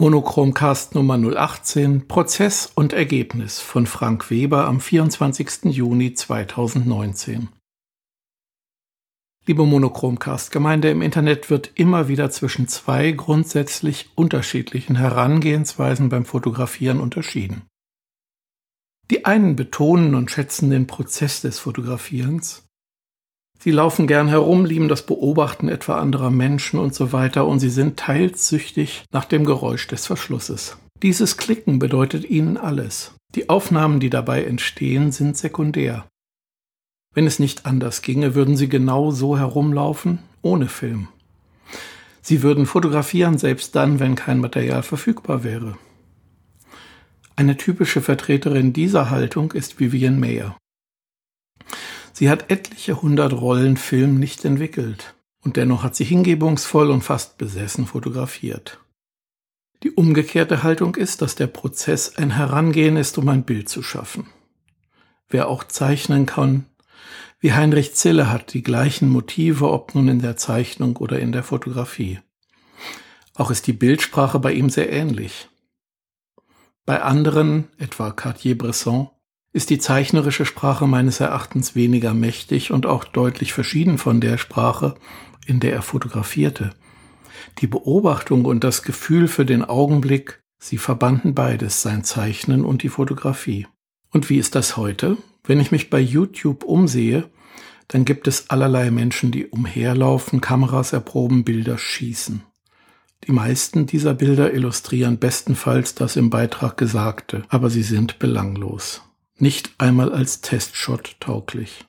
Monochromcast Nummer 018 Prozess und Ergebnis von Frank Weber am 24. Juni 2019. Liebe Monochromcast-Gemeinde, im Internet wird immer wieder zwischen zwei grundsätzlich unterschiedlichen Herangehensweisen beim Fotografieren unterschieden. Die einen betonen und schätzen den Prozess des Fotografierens, Sie laufen gern herum, lieben das Beobachten etwa anderer Menschen und so weiter und sie sind teils süchtig nach dem Geräusch des Verschlusses. Dieses Klicken bedeutet ihnen alles. Die Aufnahmen, die dabei entstehen, sind sekundär. Wenn es nicht anders ginge, würden sie genau so herumlaufen, ohne Film. Sie würden fotografieren, selbst dann, wenn kein Material verfügbar wäre. Eine typische Vertreterin dieser Haltung ist Vivian Mayer. Sie hat etliche hundert Rollen Film nicht entwickelt. Und dennoch hat sie hingebungsvoll und fast besessen fotografiert. Die umgekehrte Haltung ist, dass der Prozess ein Herangehen ist, um ein Bild zu schaffen. Wer auch zeichnen kann, wie Heinrich Zille hat die gleichen Motive, ob nun in der Zeichnung oder in der Fotografie. Auch ist die Bildsprache bei ihm sehr ähnlich. Bei anderen, etwa Cartier-Bresson, ist die zeichnerische Sprache meines Erachtens weniger mächtig und auch deutlich verschieden von der Sprache, in der er fotografierte. Die Beobachtung und das Gefühl für den Augenblick, sie verbanden beides, sein Zeichnen und die Fotografie. Und wie ist das heute? Wenn ich mich bei YouTube umsehe, dann gibt es allerlei Menschen, die umherlaufen, Kameras erproben, Bilder schießen. Die meisten dieser Bilder illustrieren bestenfalls das im Beitrag Gesagte, aber sie sind belanglos nicht einmal als Testshot tauglich.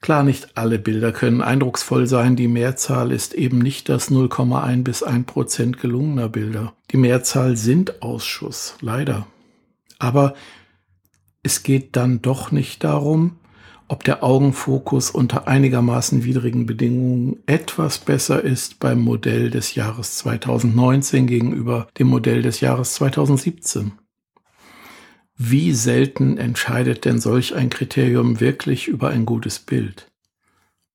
Klar, nicht alle Bilder können eindrucksvoll sein, die Mehrzahl ist eben nicht das 0,1 bis 1 Prozent gelungener Bilder. Die Mehrzahl sind Ausschuss, leider. Aber es geht dann doch nicht darum, ob der Augenfokus unter einigermaßen widrigen Bedingungen etwas besser ist beim Modell des Jahres 2019 gegenüber dem Modell des Jahres 2017. Wie selten entscheidet denn solch ein Kriterium wirklich über ein gutes Bild?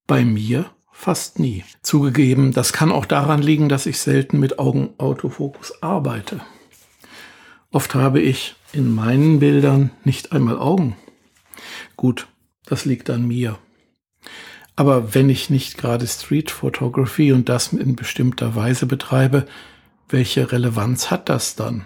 Bei mir fast nie. Zugegeben, das kann auch daran liegen, dass ich selten mit Augenautofokus arbeite. Oft habe ich in meinen Bildern nicht einmal Augen. Gut, das liegt an mir. Aber wenn ich nicht gerade Street Photography und das in bestimmter Weise betreibe, welche Relevanz hat das dann?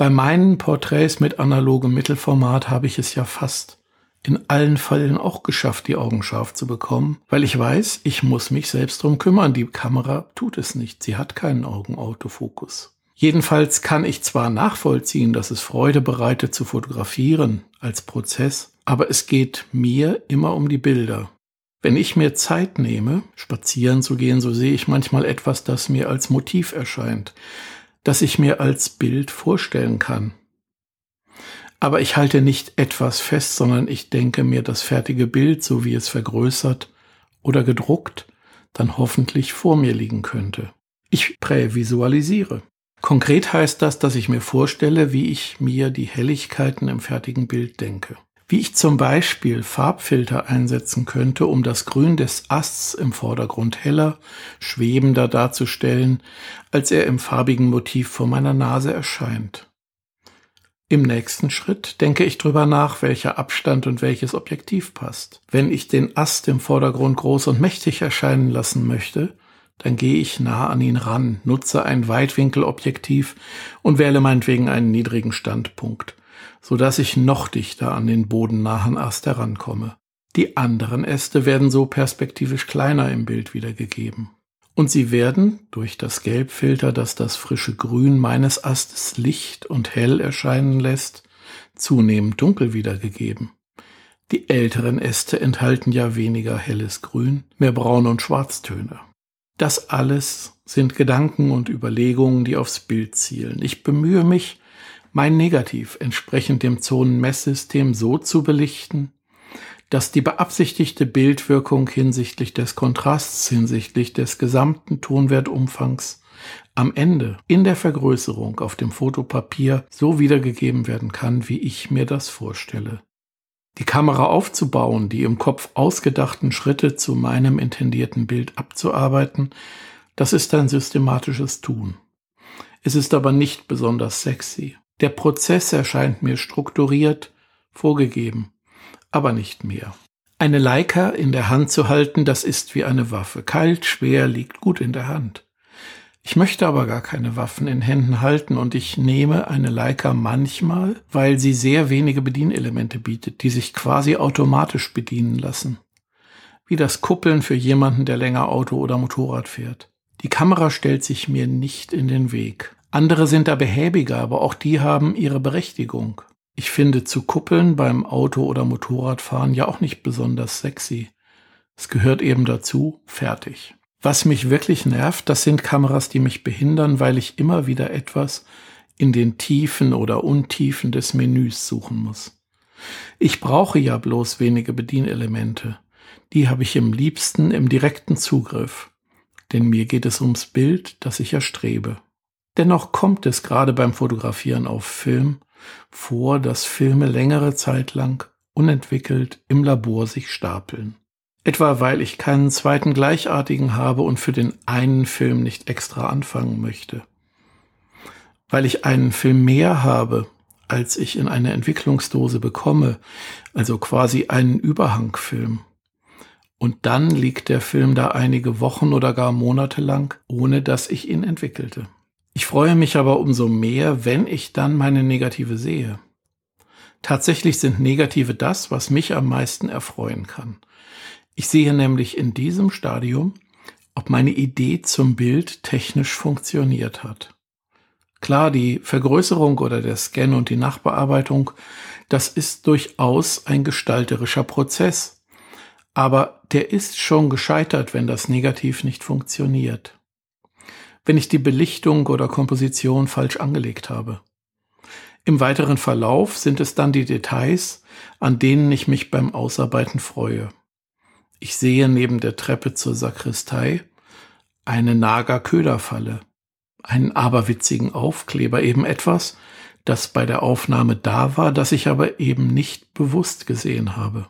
Bei meinen Porträts mit analogem Mittelformat habe ich es ja fast in allen Fällen auch geschafft, die Augen scharf zu bekommen, weil ich weiß, ich muss mich selbst drum kümmern. Die Kamera tut es nicht. Sie hat keinen Augenautofokus. Jedenfalls kann ich zwar nachvollziehen, dass es Freude bereitet zu fotografieren als Prozess, aber es geht mir immer um die Bilder. Wenn ich mir Zeit nehme, spazieren zu gehen, so sehe ich manchmal etwas, das mir als Motiv erscheint das ich mir als Bild vorstellen kann. Aber ich halte nicht etwas fest, sondern ich denke mir das fertige Bild, so wie es vergrößert oder gedruckt, dann hoffentlich vor mir liegen könnte. Ich prävisualisiere. Konkret heißt das, dass ich mir vorstelle, wie ich mir die Helligkeiten im fertigen Bild denke wie ich zum Beispiel Farbfilter einsetzen könnte, um das Grün des Asts im Vordergrund heller, schwebender darzustellen, als er im farbigen Motiv vor meiner Nase erscheint. Im nächsten Schritt denke ich drüber nach, welcher Abstand und welches Objektiv passt. Wenn ich den Ast im Vordergrund groß und mächtig erscheinen lassen möchte, dann gehe ich nah an ihn ran, nutze ein Weitwinkelobjektiv und wähle meinetwegen einen niedrigen Standpunkt so dass ich noch dichter an den bodennahen Ast herankomme. Die anderen Äste werden so perspektivisch kleiner im Bild wiedergegeben. Und sie werden, durch das Gelbfilter, das das frische Grün meines Astes licht und hell erscheinen lässt, zunehmend dunkel wiedergegeben. Die älteren Äste enthalten ja weniger helles Grün, mehr Braun- und Schwarztöne. Das alles sind Gedanken und Überlegungen, die aufs Bild zielen. Ich bemühe mich, mein Negativ entsprechend dem Zonenmesssystem so zu belichten, dass die beabsichtigte Bildwirkung hinsichtlich des Kontrasts, hinsichtlich des gesamten Tonwertumfangs am Ende in der Vergrößerung auf dem Fotopapier so wiedergegeben werden kann, wie ich mir das vorstelle. Die Kamera aufzubauen, die im Kopf ausgedachten Schritte zu meinem intendierten Bild abzuarbeiten, das ist ein systematisches Tun. Es ist aber nicht besonders sexy. Der Prozess erscheint mir strukturiert, vorgegeben, aber nicht mehr. Eine Leica in der Hand zu halten, das ist wie eine Waffe. Kalt, schwer, liegt gut in der Hand. Ich möchte aber gar keine Waffen in Händen halten und ich nehme eine Leica manchmal, weil sie sehr wenige Bedienelemente bietet, die sich quasi automatisch bedienen lassen. Wie das Kuppeln für jemanden, der länger Auto oder Motorrad fährt. Die Kamera stellt sich mir nicht in den Weg. Andere sind da behäbiger, aber auch die haben ihre Berechtigung. Ich finde zu kuppeln beim Auto- oder Motorradfahren ja auch nicht besonders sexy. Es gehört eben dazu, fertig. Was mich wirklich nervt, das sind Kameras, die mich behindern, weil ich immer wieder etwas in den Tiefen oder Untiefen des Menüs suchen muss. Ich brauche ja bloß wenige Bedienelemente. Die habe ich im liebsten im direkten Zugriff. Denn mir geht es ums Bild, das ich erstrebe. Dennoch kommt es gerade beim Fotografieren auf Film vor, dass Filme längere Zeit lang unentwickelt im Labor sich stapeln. Etwa weil ich keinen zweiten gleichartigen habe und für den einen Film nicht extra anfangen möchte. Weil ich einen Film mehr habe, als ich in eine Entwicklungsdose bekomme, also quasi einen Überhangfilm. Und dann liegt der Film da einige Wochen oder gar Monate lang, ohne dass ich ihn entwickelte. Ich freue mich aber umso mehr, wenn ich dann meine Negative sehe. Tatsächlich sind Negative das, was mich am meisten erfreuen kann. Ich sehe nämlich in diesem Stadium, ob meine Idee zum Bild technisch funktioniert hat. Klar, die Vergrößerung oder der Scan und die Nachbearbeitung, das ist durchaus ein gestalterischer Prozess. Aber der ist schon gescheitert, wenn das Negativ nicht funktioniert. Wenn ich die Belichtung oder Komposition falsch angelegt habe. Im weiteren Verlauf sind es dann die Details, an denen ich mich beim Ausarbeiten freue. Ich sehe neben der Treppe zur Sakristei eine Nager-Köderfalle, einen aberwitzigen Aufkleber, eben etwas, das bei der Aufnahme da war, das ich aber eben nicht bewusst gesehen habe.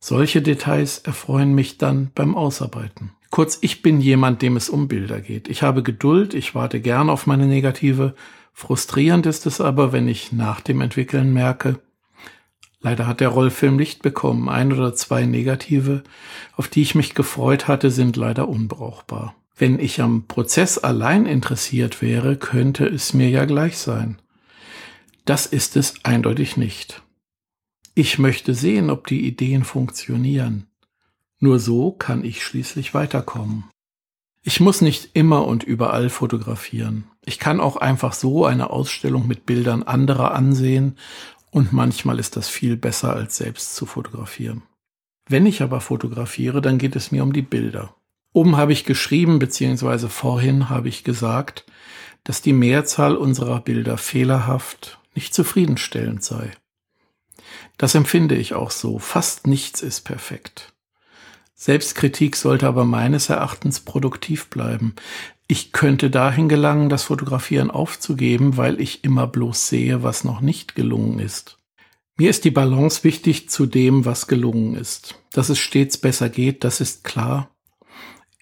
Solche Details erfreuen mich dann beim Ausarbeiten. Kurz, ich bin jemand, dem es um Bilder geht. Ich habe Geduld, ich warte gern auf meine Negative. Frustrierend ist es aber, wenn ich nach dem Entwickeln merke, Leider hat der Rollfilm nicht bekommen. Ein oder zwei negative, auf die ich mich gefreut hatte, sind leider unbrauchbar. Wenn ich am Prozess allein interessiert wäre, könnte es mir ja gleich sein. Das ist es eindeutig nicht. Ich möchte sehen, ob die Ideen funktionieren. Nur so kann ich schließlich weiterkommen. Ich muss nicht immer und überall fotografieren. Ich kann auch einfach so eine Ausstellung mit Bildern anderer ansehen und manchmal ist das viel besser, als selbst zu fotografieren. Wenn ich aber fotografiere, dann geht es mir um die Bilder. Oben habe ich geschrieben, beziehungsweise vorhin habe ich gesagt, dass die Mehrzahl unserer Bilder fehlerhaft, nicht zufriedenstellend sei. Das empfinde ich auch so. Fast nichts ist perfekt. Selbstkritik sollte aber meines Erachtens produktiv bleiben. Ich könnte dahin gelangen, das Fotografieren aufzugeben, weil ich immer bloß sehe, was noch nicht gelungen ist. Mir ist die Balance wichtig zu dem, was gelungen ist. Dass es stets besser geht, das ist klar.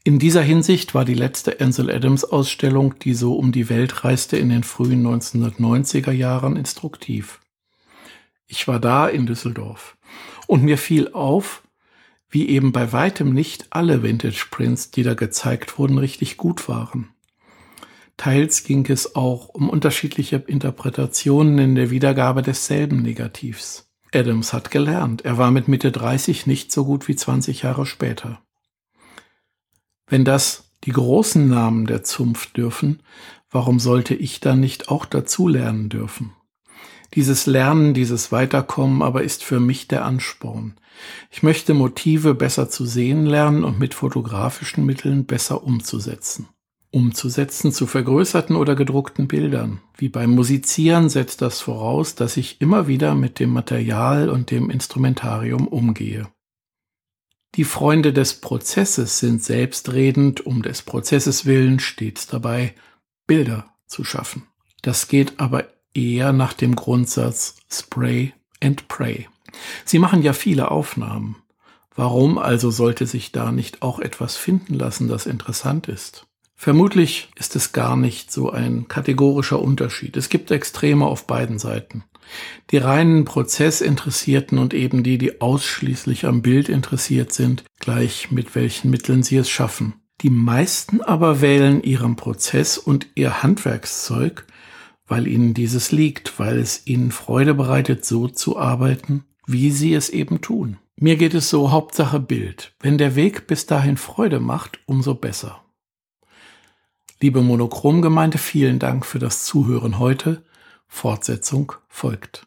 In dieser Hinsicht war die letzte Ansel Adams Ausstellung, die so um die Welt reiste in den frühen 1990er Jahren, instruktiv. Ich war da in Düsseldorf und mir fiel auf, wie eben bei weitem nicht alle Vintage Prints, die da gezeigt wurden, richtig gut waren. Teils ging es auch um unterschiedliche Interpretationen in der Wiedergabe desselben Negativs. Adams hat gelernt, er war mit Mitte 30 nicht so gut wie 20 Jahre später. Wenn das die großen Namen der Zunft dürfen, warum sollte ich dann nicht auch dazu lernen dürfen? Dieses Lernen, dieses Weiterkommen aber ist für mich der Ansporn. Ich möchte Motive besser zu sehen lernen und mit fotografischen Mitteln besser umzusetzen. Umzusetzen zu vergrößerten oder gedruckten Bildern. Wie beim Musizieren setzt das voraus, dass ich immer wieder mit dem Material und dem Instrumentarium umgehe. Die Freunde des Prozesses sind selbstredend, um des Prozesses willen stets dabei, Bilder zu schaffen. Das geht aber eher nach dem Grundsatz Spray and Pray. Sie machen ja viele Aufnahmen. Warum also sollte sich da nicht auch etwas finden lassen, das interessant ist? Vermutlich ist es gar nicht so ein kategorischer Unterschied. Es gibt Extreme auf beiden Seiten. Die reinen Prozessinteressierten und eben die, die ausschließlich am Bild interessiert sind, gleich mit welchen Mitteln sie es schaffen. Die meisten aber wählen ihren Prozess und ihr Handwerkszeug, weil ihnen dieses liegt, weil es ihnen Freude bereitet, so zu arbeiten, wie sie es eben tun. Mir geht es so Hauptsache Bild. Wenn der Weg bis dahin Freude macht, umso besser. Liebe Monochromgemeinde, vielen Dank für das Zuhören heute. Fortsetzung folgt.